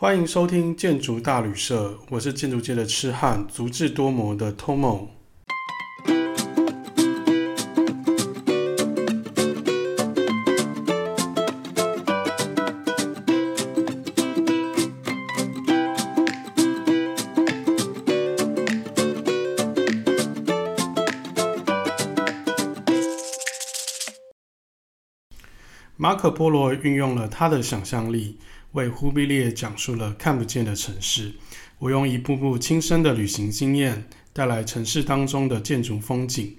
欢迎收听建筑大旅社，我是建筑界的痴汉，足智多谋的 Tomo。马可波罗运用了他的想象力。为忽必烈讲述了看不见的城市。我用一步步亲身的旅行经验，带来城市当中的建筑风景。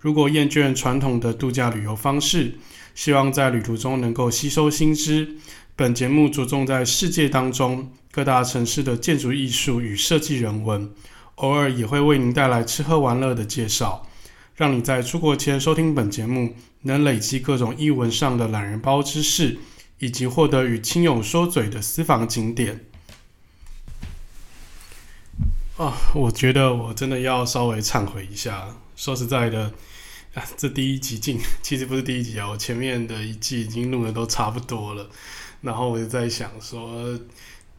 如果厌倦传统的度假旅游方式，希望在旅途中能够吸收新知，本节目着重在世界当中各大城市的建筑艺术与设计人文，偶尔也会为您带来吃喝玩乐的介绍，让你在出国前收听本节目，能累积各种译文上的懒人包知识。以及获得与亲友说嘴的私房景点啊，我觉得我真的要稍微忏悔一下。说实在的，啊，这第一集进其实不是第一集啊，我前面的一季已经录的都差不多了。然后我就在想说，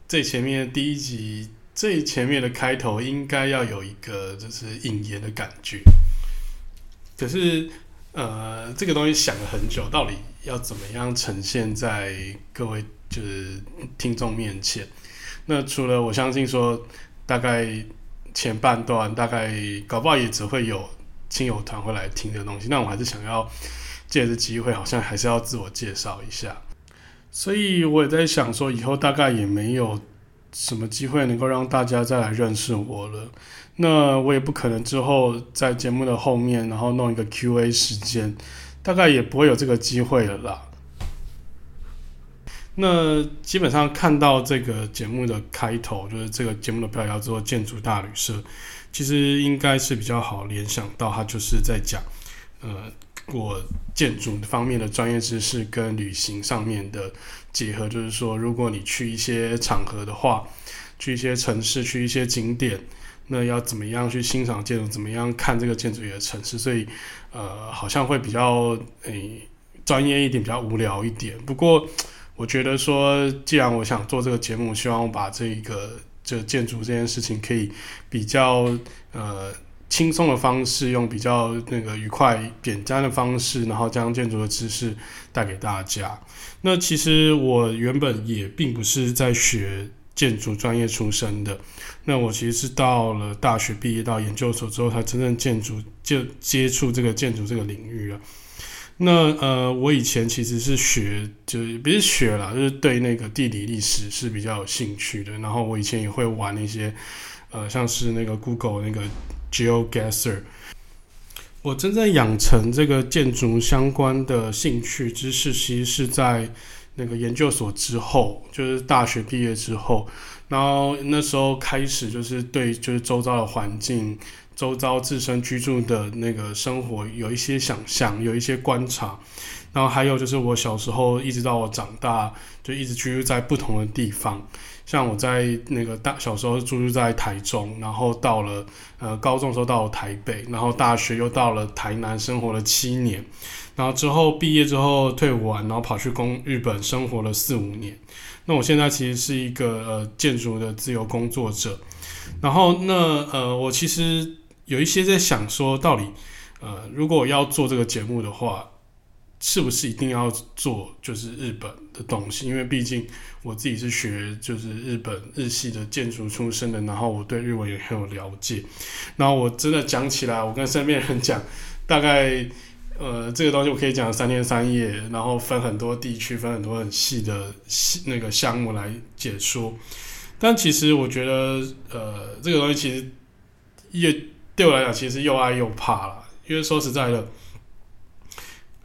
最前面的第一集最前面的开头应该要有一个就是引言的感觉，可是。呃，这个东西想了很久，到底要怎么样呈现在各位就是听众面前？那除了我相信说，大概前半段大概搞不好也只会有亲友团会来听这个东西，那我还是想要借着机会，好像还是要自我介绍一下。所以我也在想说，以后大概也没有什么机会能够让大家再来认识我了。那我也不可能之后在节目的后面，然后弄一个 Q&A 时间，大概也不会有这个机会了啦。那基本上看到这个节目的开头，就是这个节目的标题叫做“建筑大旅社”，其实应该是比较好联想到，它就是在讲，呃，我建筑方面的专业知识跟旅行上面的结合，就是说，如果你去一些场合的话，去一些城市，去一些景点。那要怎么样去欣赏建筑？怎么样看这个建筑里的城市？所以，呃，好像会比较诶专业一点，比较无聊一点。不过，我觉得说，既然我想做这个节目，希望我把这个这建筑这件事情可以比较呃轻松的方式，用比较那个愉快、简单的方式，然后将建筑的知识带给大家。那其实我原本也并不是在学。建筑专业出身的，那我其实是到了大学毕业到研究所之后，才真正建筑就接触这个建筑这个领域了。那呃，我以前其实是学，就是不是学啦，就是对那个地理历史是比较有兴趣的。然后我以前也会玩一些，呃，像是那个 Google 那个 GeoGuessr。我真正养成这个建筑相关的兴趣知识，其实是在。那个研究所之后，就是大学毕业之后，然后那时候开始就是对就是周遭的环境、周遭自身居住的那个生活有一些想象，有一些观察，然后还有就是我小时候一直到我长大，就一直居住在不同的地方。像我在那个大小时候住住在台中，然后到了呃高中的时候到了台北，然后大学又到了台南生活了七年，然后之后毕业之后退伍完，然后跑去工日本生活了四五年。那我现在其实是一个呃建筑的自由工作者，然后那呃我其实有一些在想说，到底呃如果我要做这个节目的话。是不是一定要做就是日本的东西？因为毕竟我自己是学就是日本日系的建筑出身的，然后我对日文也很有了解。然后我真的讲起来，我跟身边人讲，大概呃这个东西我可以讲三天三夜，然后分很多地区，分很多很细的细那个项目来解说。但其实我觉得呃这个东西其实也对我来讲其实又爱又怕啦，因为说实在的。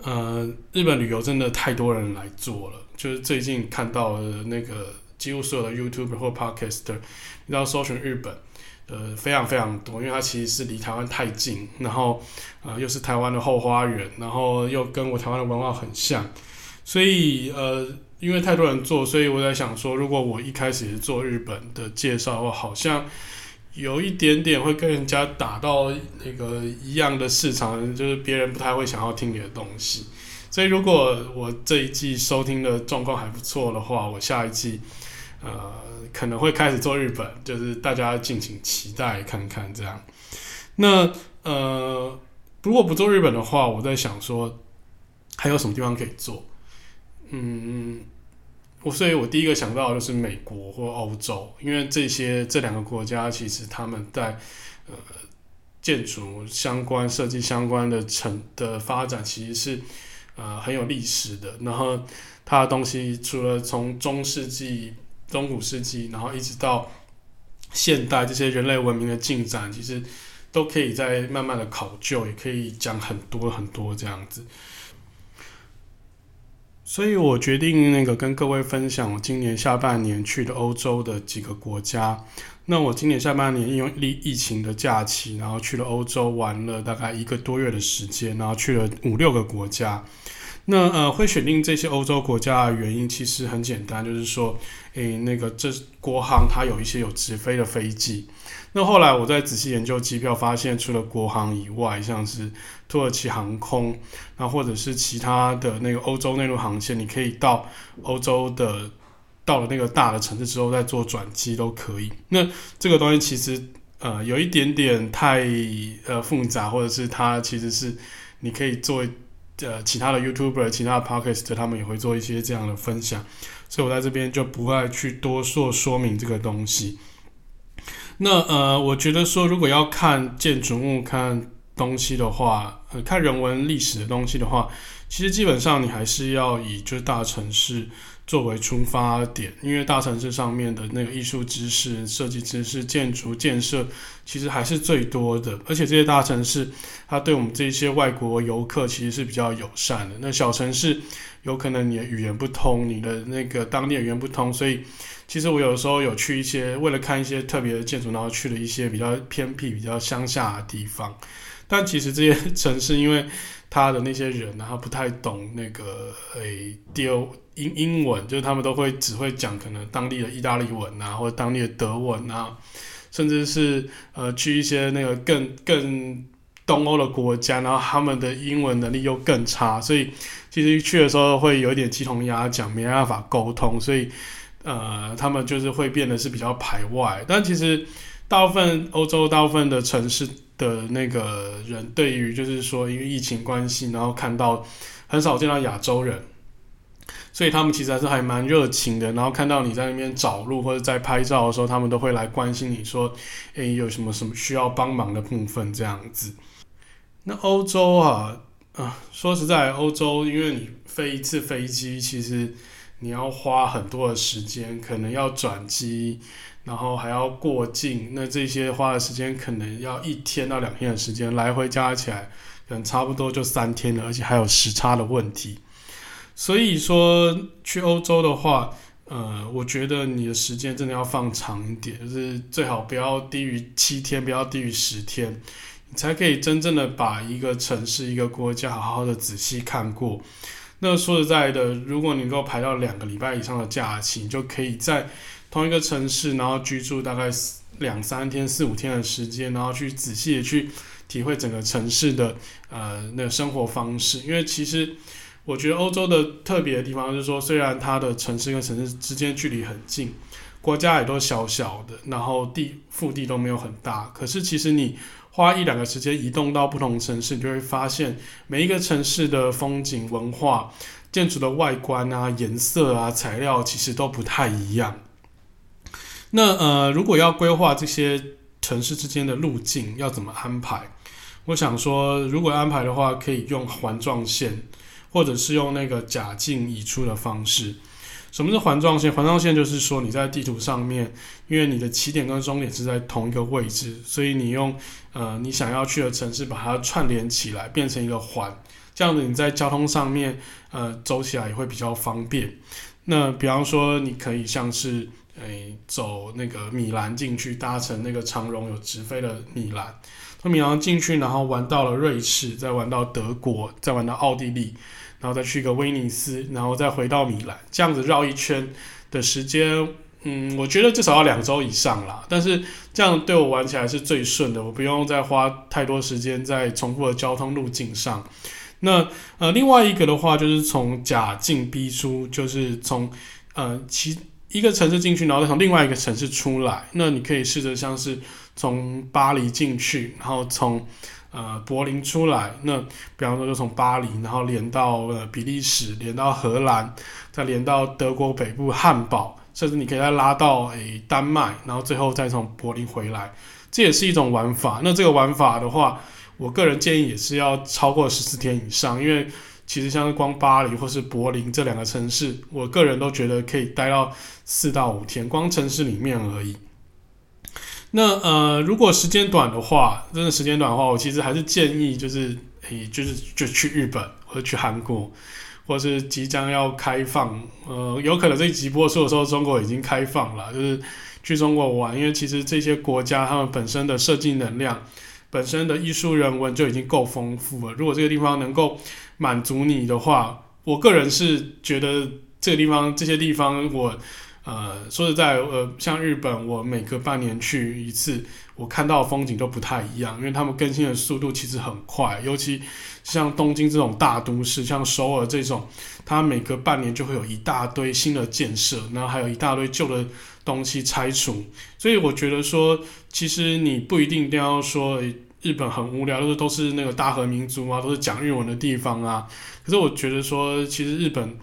呃，日本旅游真的太多人来做了，就是最近看到的那个几乎所有的 YouTube 或 Podcast，你知道搜寻日本，呃，非常非常多，因为它其实是离台湾太近，然后呃又是台湾的后花园，然后又跟我台湾的文化很像，所以呃，因为太多人做，所以我在想说，如果我一开始做日本的介绍我，好像。有一点点会跟人家打到那个一样的市场，就是别人不太会想要听你的东西。所以如果我这一季收听的状况还不错的话，我下一季呃，可能会开始做日本，就是大家敬请期待看看这样。那呃，如果不做日本的话，我在想说还有什么地方可以做？嗯，我所以，我第一个想到就是美国或欧洲，因为这些这两个国家其实他们在呃建筑相关、设计相关的成的发展，其实是呃很有历史的。然后它的东西除了从中世纪。中古世纪，然后一直到现代，这些人类文明的进展，其实都可以再慢慢的考究，也可以讲很多很多这样子。所以我决定那个跟各位分享我今年下半年去的欧洲的几个国家。那我今年下半年因为疫疫情的假期，然后去了欧洲玩了大概一个多月的时间，然后去了五六个国家。那呃，会选定这些欧洲国家的原因其实很简单，就是说，诶，那个这国航它有一些有直飞的飞机。那后来我在仔细研究机票，发现除了国航以外，像是土耳其航空，那或者是其他的那个欧洲内陆航线，你可以到欧洲的到了那个大的城市之后再做转机都可以。那这个东西其实呃有一点点太呃复杂，或者是它其实是你可以做。呃，其他的 YouTuber、其他的 Podcast，他们也会做一些这样的分享，所以我在这边就不会去多说说明这个东西。那呃，我觉得说，如果要看建筑物、看东西的话，呃，看人文历史的东西的话，其实基本上你还是要以就是大城市。作为出发点，因为大城市上面的那个艺术知识、设计知识、建筑建设，其实还是最多的。而且这些大城市，它对我们这些外国游客其实是比较友善的。那小城市，有可能你的语言不通，你的那个当地语言不通，所以其实我有时候有去一些，为了看一些特别的建筑，然后去了一些比较偏僻、比较乡下的地方。但其实这些城市，因为他的那些人呢，他不太懂那个诶，丢。英英文就是他们都会只会讲可能当地的意大利文啊，或者当地的德文啊，甚至是呃去一些那个更更东欧的国家，然后他们的英文能力又更差，所以其实去的时候会有一点鸡同鸭讲，没办法沟通，所以呃他们就是会变得是比较排外。但其实大部分欧洲大部分的城市的那个人，对于就是说因为疫情关系，然后看到很少见到亚洲人。所以他们其实还是还蛮热情的，然后看到你在那边找路或者在拍照的时候，他们都会来关心你说，诶，有什么什么需要帮忙的部分这样子。那欧洲啊，啊，说实在，欧洲因为你飞一次飞机，其实你要花很多的时间，可能要转机，然后还要过境，那这些花的时间可能要一天到两天的时间，来回加起来可能差不多就三天了，而且还有时差的问题。所以说去欧洲的话，呃，我觉得你的时间真的要放长一点，就是最好不要低于七天，不要低于十天，你才可以真正的把一个城市、一个国家好好的仔细看过。那说实在的，如果你能够排到两个礼拜以上的假期，你就可以在同一个城市，然后居住大概两三天、四五天的时间，然后去仔细的去体会整个城市的呃那个生活方式，因为其实。我觉得欧洲的特别的地方就是说，虽然它的城市跟城市之间距离很近，国家也都小小的，然后地腹地都没有很大，可是其实你花一两个时间移动到不同城市，你就会发现每一个城市的风景、文化、建筑的外观啊、颜色啊、材料其实都不太一样。那呃，如果要规划这些城市之间的路径，要怎么安排？我想说，如果安排的话，可以用环状线。或者是用那个甲进乙出的方式。什么是环状线？环状线就是说你在地图上面，因为你的起点跟终点是在同一个位置，所以你用呃你想要去的城市把它串联起来，变成一个环，这样子你在交通上面呃走起来也会比较方便。那比方说，你可以像是诶、走那个米兰进去，搭乘那个长荣有直飞的米兰，从米兰进去，然后玩到了瑞士，再玩到德国，再玩到奥地利。然后再去个威尼斯，然后再回到米兰，这样子绕一圈的时间，嗯，我觉得至少要两周以上啦。但是这样对我玩起来是最顺的，我不用再花太多时间在重复的交通路径上。那呃，另外一个的话就是从甲进 B 出，就是从呃其一个城市进去，然后再从另外一个城市出来。那你可以试着像是从巴黎进去，然后从呃柏林出来。那比方说，就从巴黎，然后连到呃比利时，连到荷兰，再连到德国北部汉堡，甚至你可以再拉到诶、丹麦，然后最后再从柏林回来。这也是一种玩法。那这个玩法的话，我个人建议也是要超过十四天以上，因为。其实像是光巴黎或是柏林这两个城市，我个人都觉得可以待到四到五天，光城市里面而已。那呃，如果时间短的话，真的时间短的话，我其实还是建议就是，诶，就是就去日本或者去韩国，或是即将要开放，呃，有可能这一集播出的时候，中国已经开放了，就是去中国玩，因为其实这些国家他们本身的设计能量。本身的艺术人文就已经够丰富了。如果这个地方能够满足你的话，我个人是觉得这个地方、这些地方，我呃说实在，呃，像日本，我每隔半年去一次，我看到的风景都不太一样，因为他们更新的速度其实很快。尤其像东京这种大都市，像首尔这种，它每隔半年就会有一大堆新的建设，然后还有一大堆旧的。东西拆除，所以我觉得说，其实你不一定一定要说日本很无聊，都是都是那个大和民族啊，都是讲日文的地方啊。可是我觉得说，其实日本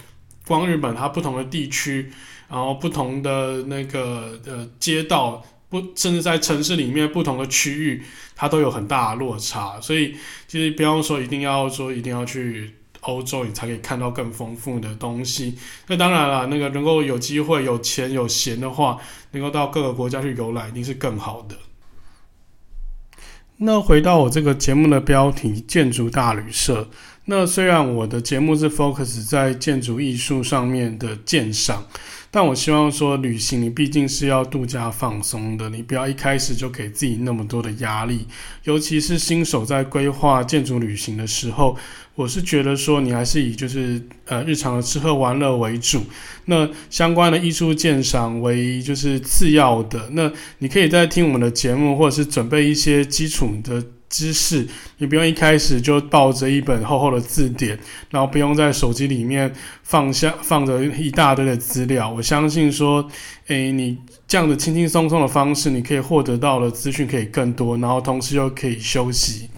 光日本它不同的地区，然后不同的那个呃街道，不甚至在城市里面不同的区域，它都有很大的落差。所以其实不要说一定要说一定要去。欧洲，你才可以看到更丰富的东西。那当然了，那个能够有机会、有钱、有闲的话，能够到各个国家去游览，一定是更好的。那回到我这个节目的标题“建筑大旅社”。那虽然我的节目是 focus 在建筑艺术上面的鉴赏。但我希望说，旅行你毕竟是要度假放松的，你不要一开始就给自己那么多的压力。尤其是新手在规划建筑旅行的时候，我是觉得说，你还是以就是呃日常的吃喝玩乐为主，那相关的艺术鉴赏为就是次要的。那你可以在听我们的节目，或者是准备一些基础的。知识，你不用一开始就抱着一本厚厚的字典，然后不用在手机里面放下放着一大堆的资料。我相信说，诶，你这样子轻轻松松的方式，你可以获得到的资讯可以更多，然后同时又可以休息。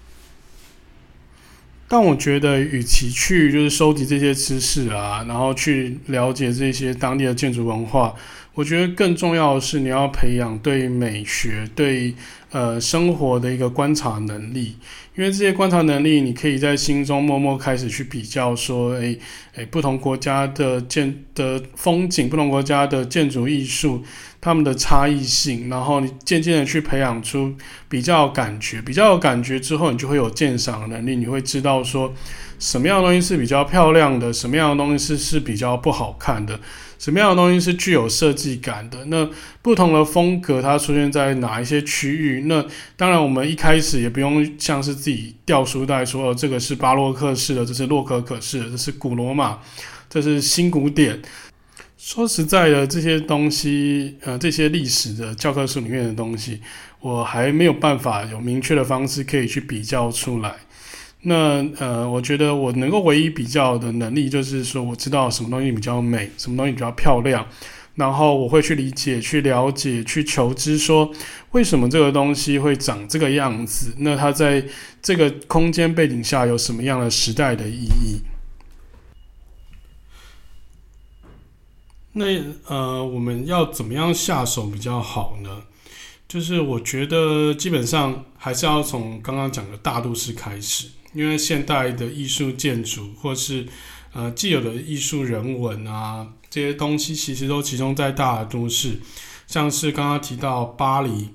但我觉得，与其去就是收集这些知识啊，然后去了解这些当地的建筑文化，我觉得更重要的是你要培养对美学、对呃生活的一个观察能力。因为这些观察能力，你可以在心中默默开始去比较，说，诶诶，不同国家的建的风景，不同国家的建筑艺术，他们的差异性，然后你渐渐的去培养出比较感觉，比较感觉之后，你就会有鉴赏能力，你会知道说，什么样的东西是比较漂亮的，什么样的东西是是比较不好看的。什么样的东西是具有设计感的？那不同的风格它出现在哪一些区域？那当然，我们一开始也不用像是自己掉书袋说，哦，这个是巴洛克式的，这是洛可可式的，这是古罗马，这是新古典。说实在的，这些东西，呃，这些历史的教科书里面的东西，我还没有办法有明确的方式可以去比较出来。那呃，我觉得我能够唯一比较的能力，就是说我知道什么东西比较美，什么东西比较漂亮，然后我会去理解、去了解、去求知，说为什么这个东西会长这个样子？那它在这个空间背景下有什么样的时代的意义？那呃，我们要怎么样下手比较好呢？就是我觉得基本上还是要从刚刚讲的大都市开始。因为现代的艺术建筑，或是呃既有的艺术人文啊，这些东西其实都集中在大都市，像是刚刚提到巴黎、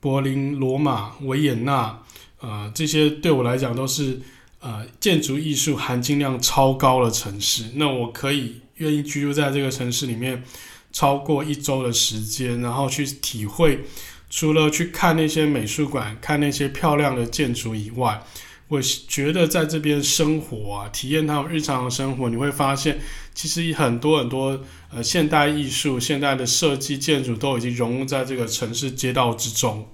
柏林、罗马、维也纳，呃，这些对我来讲都是呃建筑艺术含金量超高的城市。那我可以愿意居住在这个城市里面超过一周的时间，然后去体会，除了去看那些美术馆、看那些漂亮的建筑以外。我觉得在这边生活啊，体验他们日常的生活，你会发现，其实很多很多呃现代艺术、现代的设计建筑都已经融入在这个城市街道之中。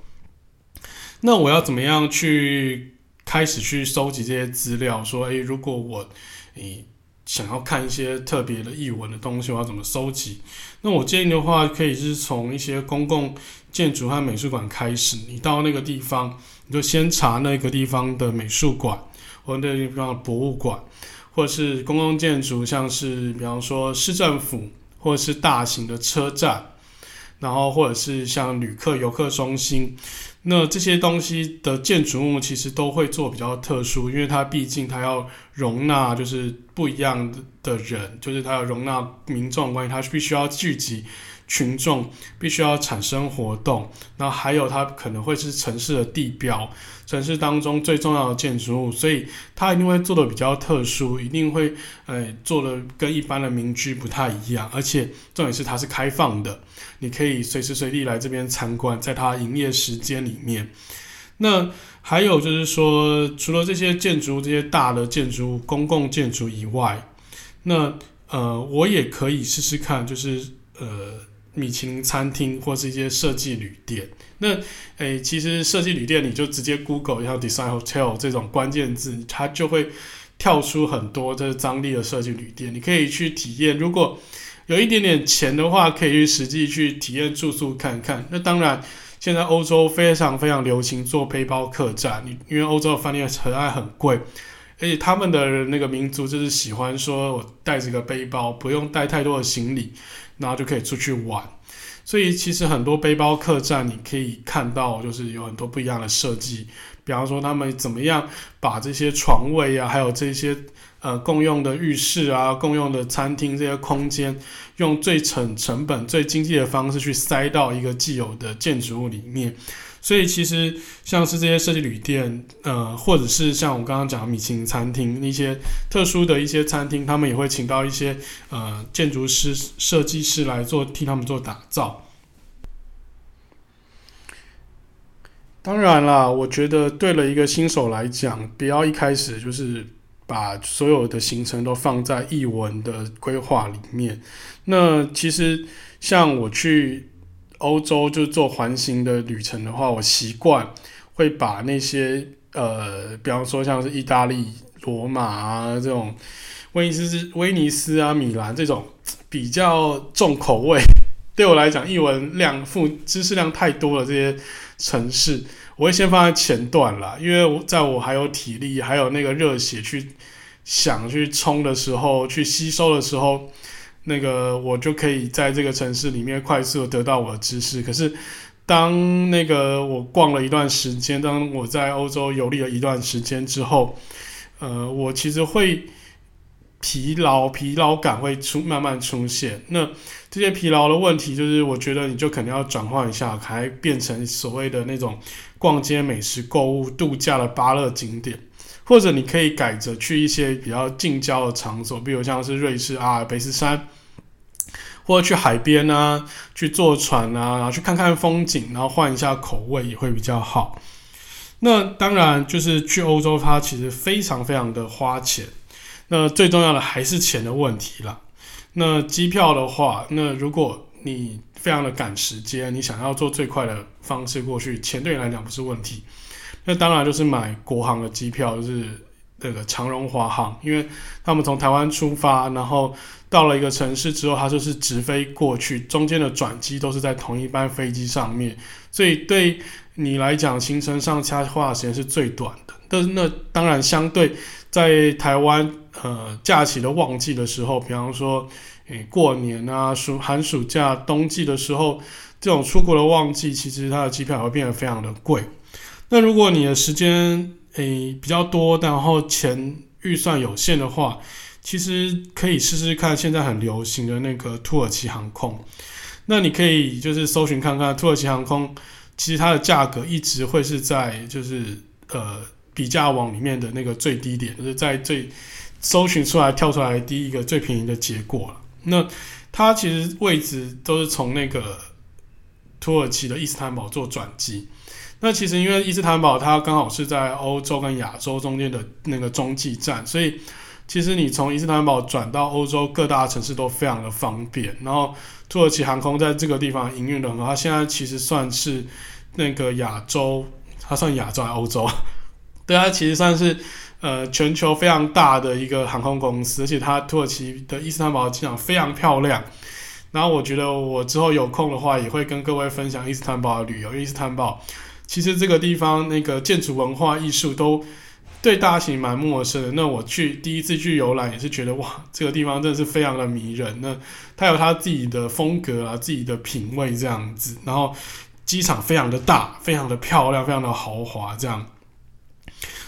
那我要怎么样去开始去收集这些资料？说，诶，如果我诶想要看一些特别的译文的东西，我要怎么收集？那我建议的话，可以是从一些公共建筑和美术馆开始。你到那个地方，你就先查那个地方的美术馆，或者那个地方的博物馆，或者是公共建筑，像是比方说市政府，或者是大型的车站。然后，或者是像旅客游客中心，那这些东西的建筑物其实都会做比较特殊，因为它毕竟它要容纳就是不一样的人，就是它要容纳民众关系，它必须要聚集。群众必须要产生活动，那还有它可能会是城市的地标，城市当中最重要的建筑物，所以它一定会做的比较特殊，一定会呃做的跟一般的民居不太一样，而且重点是它是开放的，你可以随时随地来这边参观，在它营业时间里面。那还有就是说，除了这些建筑，这些大的建筑物、公共建筑以外，那呃，我也可以试试看，就是呃。米其林餐厅或是一些设计旅店，那诶、其实设计旅店你就直接 Google 像 Design Hotel 这种关键字，它就会跳出很多这张力的设计旅店，你可以去体验。如果有一点点钱的话，可以去实际去体验住宿看看。那当然，现在欧洲非常非常流行做背包客栈，因为欧洲的饭店很爱很贵，而且他们的那个民族就是喜欢说我带着个背包，不用带太多的行李。然后就可以出去玩，所以其实很多背包客栈你可以看到，就是有很多不一样的设计。比方说，他们怎么样把这些床位啊，还有这些呃共用的浴室啊、共用的餐厅这些空间，用最成成本、最经济的方式去塞到一个既有的建筑物里面。所以其实像是这些设计旅店，呃，或者是像我刚刚讲的米其林餐厅，一些特殊的一些餐厅，他们也会请到一些呃建筑师、设计师来做替他们做打造。当然啦，我觉得对了一个新手来讲，不要一开始就是把所有的行程都放在译文的规划里面。那其实像我去。欧洲就做环形的旅程的话，我习惯会把那些呃，比方说像是意大利罗马啊这种，威尼斯、威尼斯啊、米兰这种比较重口味，对我来讲，艺文量、富知识量太多了这些城市，我会先放在前段啦，因为在我还有体力、还有那个热血去想去冲的时候，去吸收的时候。那个我就可以在这个城市里面快速得到我的知识。可是，当那个我逛了一段时间，当我在欧洲游历了一段时间之后，呃，我其实会疲劳，疲劳感会出慢慢出现。那这些疲劳的问题，就是我觉得你就可能要转换一下，还变成所谓的那种逛街、美食、购物、度假的芭乐景点。或者你可以改着去一些比较近郊的场所，比如像是瑞士阿尔卑斯山，或者去海边啊，去坐船啊，然后去看看风景，然后换一下口味也会比较好。那当然就是去欧洲，它其实非常非常的花钱。那最重要的还是钱的问题啦。那机票的话，那如果你非常的赶时间，你想要坐最快的方式过去，钱对你来讲不是问题。那当然就是买国航的机票，就是那个长荣华航，因为他们从台湾出发，然后到了一个城市之后，它就是直飞过去，中间的转机都是在同一班飞机上面，所以对你来讲，行程上差花的时间是最短的。但是那当然相对在台湾，呃，假期的旺季的时候，比方说，诶，过年啊，暑寒暑假、冬季的时候，这种出国的旺季，其实它的机票会变得非常的贵。那如果你的时间诶比较多，然后钱预算有限的话，其实可以试试看现在很流行的那个土耳其航空。那你可以就是搜寻看看土耳其航空，其实它的价格一直会是在就是呃比价网里面的那个最低点，就是在最搜寻出来跳出来第一个最便宜的结果。那它其实位置都是从那个土耳其的伊斯坦堡做转机。那其实因为伊斯坦堡它刚好是在欧洲跟亚洲中间的那个中继站，所以其实你从伊斯坦堡转到欧洲各大城市都非常的方便。然后土耳其航空在这个地方营运的很好，它现在其实算是那个亚洲，它算亚洲还欧洲？对，它其实算是呃全球非常大的一个航空公司，而且它土耳其的伊斯坦堡机场非常漂亮。然后我觉得我之后有空的话，也会跟各位分享伊斯坦堡的旅游。伊斯坦堡其实这个地方那个建筑文化艺术都对大型蛮陌生的。那我去第一次去游览也是觉得哇，这个地方真的是非常的迷人。那它有它自己的风格啊，自己的品味这样子。然后机场非常的大，非常的漂亮，非常的豪华这样。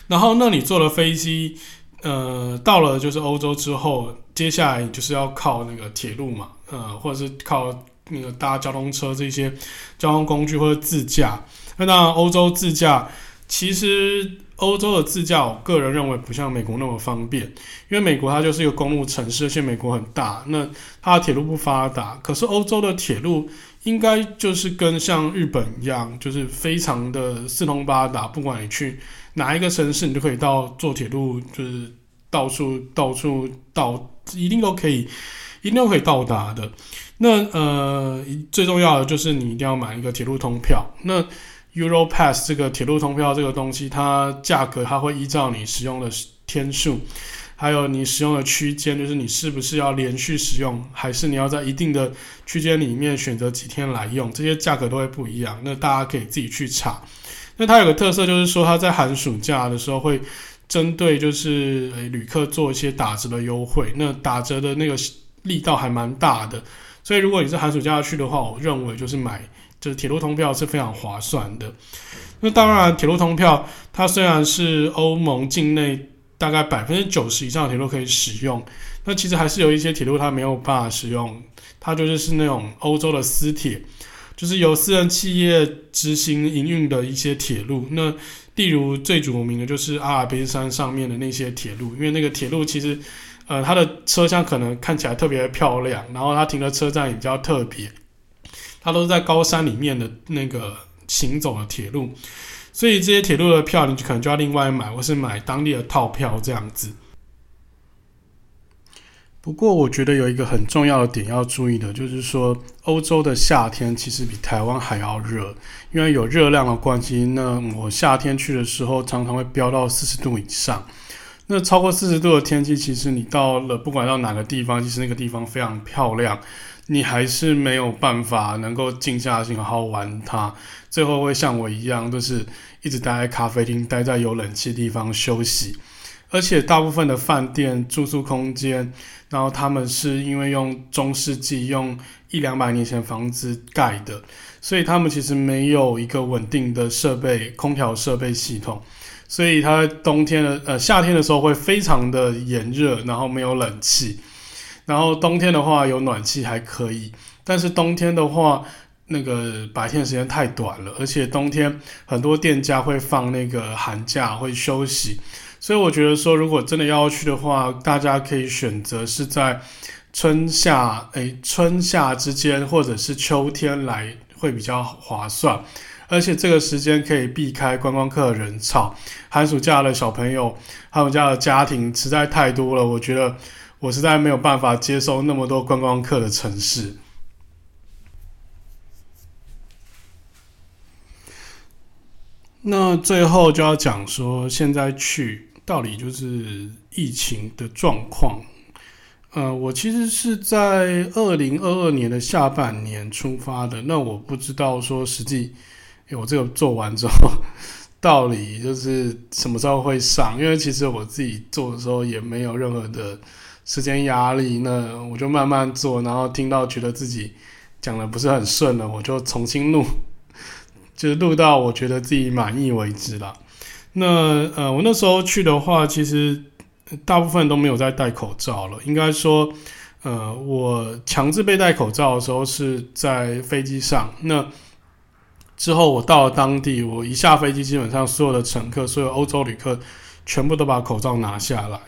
然后那你坐了飞机，呃，到了就是欧洲之后，接下来就是要靠那个铁路嘛。呃，或者是靠那个搭交通车这些交通工具或者自驾。那当然，欧洲自驾其实欧洲的自驾，我个人认为不像美国那么方便，因为美国它就是一个公路城市，而且美国很大，那它的铁路不发达。可是欧洲的铁路应该就是跟像日本一样，就是非常的四通八达，不管你去哪一个城市，你就可以到坐铁路，就是到处到处到，一定都可以。一定都可以到达的。那呃，最重要的就是你一定要买一个铁路通票。那 Europass 这个铁路通票这个东西，它价格它会依照你使用的天数，还有你使用的区间，就是你是不是要连续使用，还是你要在一定的区间里面选择几天来用，这些价格都会不一样。那大家可以自己去查。那它有个特色就是说，它在寒暑假的时候会针对就是旅客做一些打折的优惠。那打折的那个。力道还蛮大的，所以如果你是寒暑假去的话，我认为就是买就是铁路通票是非常划算的。那当然，铁路通票它虽然是欧盟境内大概百分之九十以上的铁路可以使用，那其实还是有一些铁路它没有办法使用，它就是是那种欧洲的私铁，就是由私人企业执行营运的一些铁路。那例如最著名的就是阿尔卑斯山上面的那些铁路，因为那个铁路其实。呃，它的车厢可能看起来特别漂亮，然后它停的车站也比较特别，它都是在高山里面的那个行走的铁路，所以这些铁路的票你可能就要另外买，或是买当地的套票这样子。不过我觉得有一个很重要的点要注意的，就是说欧洲的夏天其实比台湾还要热，因为有热量的关系，那我夏天去的时候常常会飙到四十度以上。那超过四十度的天气，其实你到了不管到哪个地方，其实那个地方非常漂亮，你还是没有办法能够静下心好好玩它。最后会像我一样，就是一直待在咖啡厅，待在有冷气地方休息。而且大部分的饭店住宿空间，然后他们是因为用中世纪用一两百年前房子盖的，所以他们其实没有一个稳定的设备，空调设备系统。所以它冬天的呃夏天的时候会非常的炎热，然后没有冷气，然后冬天的话有暖气还可以，但是冬天的话那个白天的时间太短了，而且冬天很多店家会放那个寒假会休息，所以我觉得说如果真的要去的话，大家可以选择是在春夏诶春夏之间或者是秋天来会比较划算。而且这个时间可以避开观光客人潮，寒暑假的小朋友，他们家的家庭实在太多了，我觉得我实在没有办法接受那么多观光客的城市。那最后就要讲说，现在去到底就是疫情的状况。呃，我其实是在二零二二年的下半年出发的，那我不知道说实际。我这个做完之后，到底就是什么时候会上？因为其实我自己做的时候也没有任何的时间压力，那我就慢慢做，然后听到觉得自己讲的不是很顺了，我就重新录，就是录到我觉得自己满意为止了。那呃，我那时候去的话，其实大部分都没有在戴口罩了。应该说，呃，我强制被戴口罩的时候是在飞机上。那之后我到了当地，我一下飞机，基本上所有的乘客、所有欧洲旅客全部都把口罩拿下来。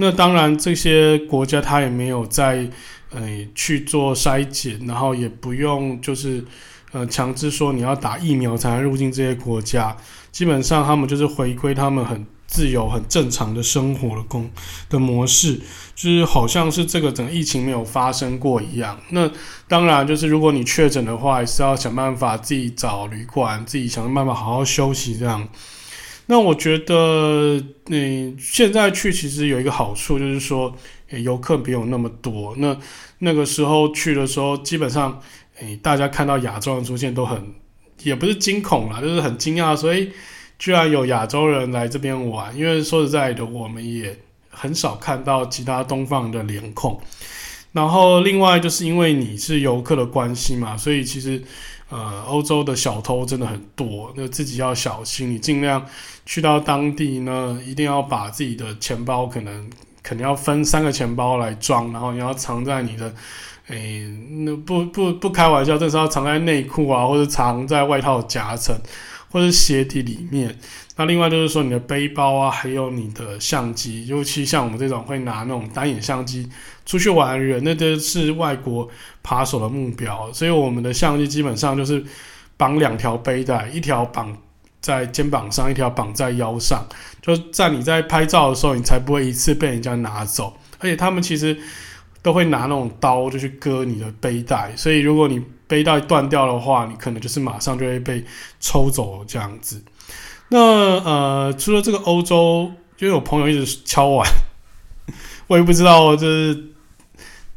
那当然，这些国家他也没有在呃去做筛检，然后也不用就是呃强制说你要打疫苗才能入境这些国家。基本上他们就是回归他们很自由、很正常的生活的工的模式，就是好像是这个整个疫情没有发生过一样。那当然，就是如果你确诊的话，也是要想办法自己找旅馆，自己想办法好好休息这样。那我觉得，你现在去其实有一个好处，就是说，游客没有那么多。那那个时候去的时候，基本上，诶，大家看到亚洲人出现都很，也不是惊恐啦，就是很惊讶，所以居然有亚洲人来这边玩。因为说实在的，我们也很少看到其他东方的脸孔。然后另外就是因为你是游客的关系嘛，所以其实。呃，欧洲的小偷真的很多，那自己要小心。你尽量去到当地呢，一定要把自己的钱包可能可能要分三个钱包来装，然后你要藏在你的，诶，那不不不开玩笑，这是要藏在内裤啊，或者藏在外套夹层，或者鞋底里面。那另外就是说，你的背包啊，还有你的相机，尤其像我们这种会拿那种单眼相机出去玩的人，那都是外国扒手的目标。所以我们的相机基本上就是绑两条背带，一条绑在肩膀上，一条绑在腰上，就在你在拍照的时候，你才不会一次被人家拿走。而且他们其实都会拿那种刀就去割你的背带，所以如果你背带断掉的话，你可能就是马上就会被抽走这样子。那呃，除了这个欧洲，因为我朋友一直敲碗，我也不知道就是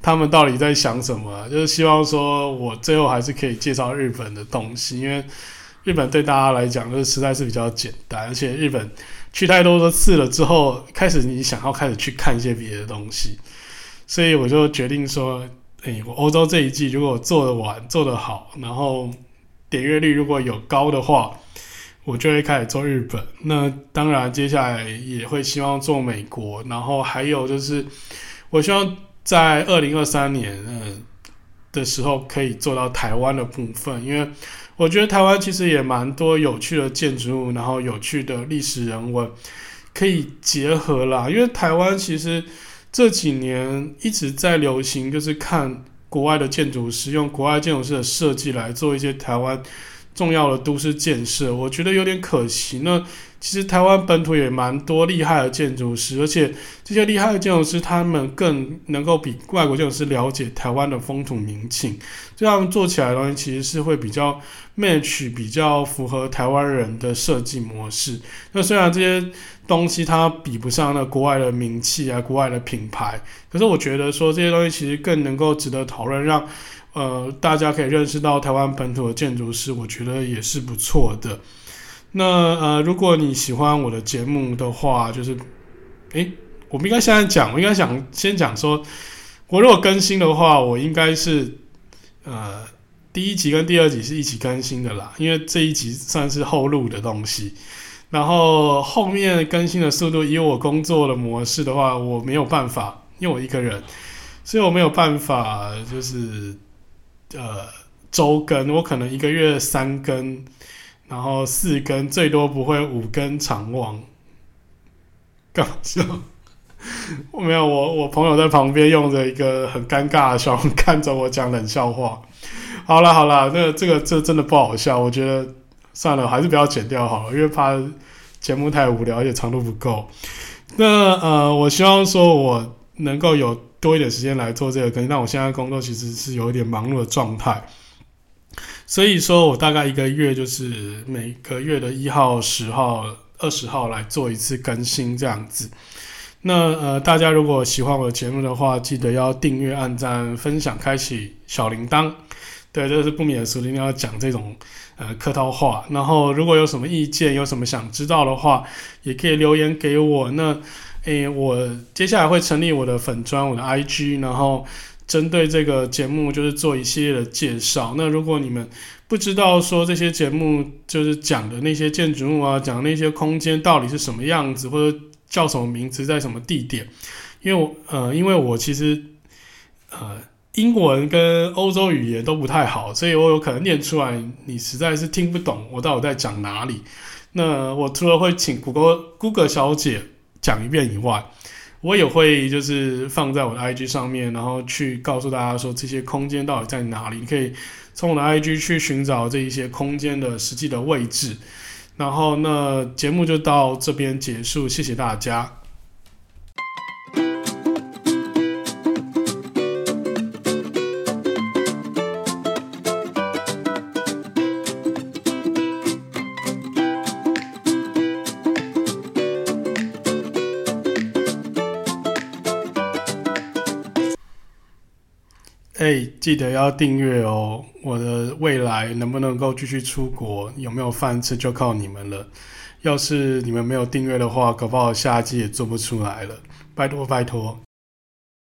他们到底在想什么，就是希望说我最后还是可以介绍日本的东西，因为日本对大家来讲就是实在是比较简单，而且日本去太多的次了之后，开始你想要开始去看一些别的东西，所以我就决定说，诶，我欧洲这一季如果做得完、做得好，然后点阅率如果有高的话。我就会开始做日本，那当然接下来也会希望做美国，然后还有就是，我希望在二零二三年嗯的时候可以做到台湾的部分，因为我觉得台湾其实也蛮多有趣的建筑物，然后有趣的历史人文可以结合啦。因为台湾其实这几年一直在流行，就是看国外的建筑师用国外建筑师的设计来做一些台湾。重要的都市建设，我觉得有点可惜。那其实台湾本土也蛮多厉害的建筑师，而且这些厉害的建筑师，他们更能够比外国建筑师了解台湾的风土民情，这样做起来的东西其实是会比较 match，比较符合台湾人的设计模式。那虽然这些东西它比不上那国外的名气啊，国外的品牌，可是我觉得说这些东西其实更能够值得讨论，让。呃，大家可以认识到台湾本土的建筑师，我觉得也是不错的。那呃，如果你喜欢我的节目的话，就是，诶，我们应该现在讲，我应该想先讲说，我如果更新的话，我应该是呃第一集跟第二集是一起更新的啦，因为这一集算是后录的东西。然后后面更新的速度，以我工作的模式的话，我没有办法，因为我一个人，所以我没有办法，就是。呃，周更我可能一个月三更，然后四根，最多不会五根长忘。搞笑，我没有我我朋友在旁边用着一个很尴尬的笑容看着我讲冷笑话。好了好了，那这个这真的不好笑，我觉得算了，还是不要剪掉好了，因为怕节目太无聊，而且长度不够。那呃，我希望说我能够有。多一点时间来做这个更新，但我现在工作其实是有一点忙碌的状态，所以说我大概一个月就是每个月的一号、十号、二十号来做一次更新这样子。那呃，大家如果喜欢我的节目的话，记得要订阅、按赞、分享、开启小铃铛。对，这是不免俗的，一定要讲这种呃客套话。然后如果有什么意见，有什么想知道的话，也可以留言给我。那。诶，我接下来会成立我的粉专，我的 IG，然后针对这个节目就是做一系列的介绍。那如果你们不知道说这些节目就是讲的那些建筑物啊，讲那些空间到底是什么样子，或者叫什么名字，在什么地点，因为我呃，因为我其实呃英文跟欧洲语言都不太好，所以我有可能念出来你实在是听不懂我到底在讲哪里。那我除了会请谷歌 Google 小姐。讲一遍以外，我也会就是放在我的 IG 上面，然后去告诉大家说这些空间到底在哪里。你可以从我的 IG 去寻找这一些空间的实际的位置。然后，那节目就到这边结束，谢谢大家。记得要订阅哦！我的未来能不能够继续出国，有没有饭吃，就靠你们了。要是你们没有订阅的话，搞不好下一季也做不出来了。拜托拜托。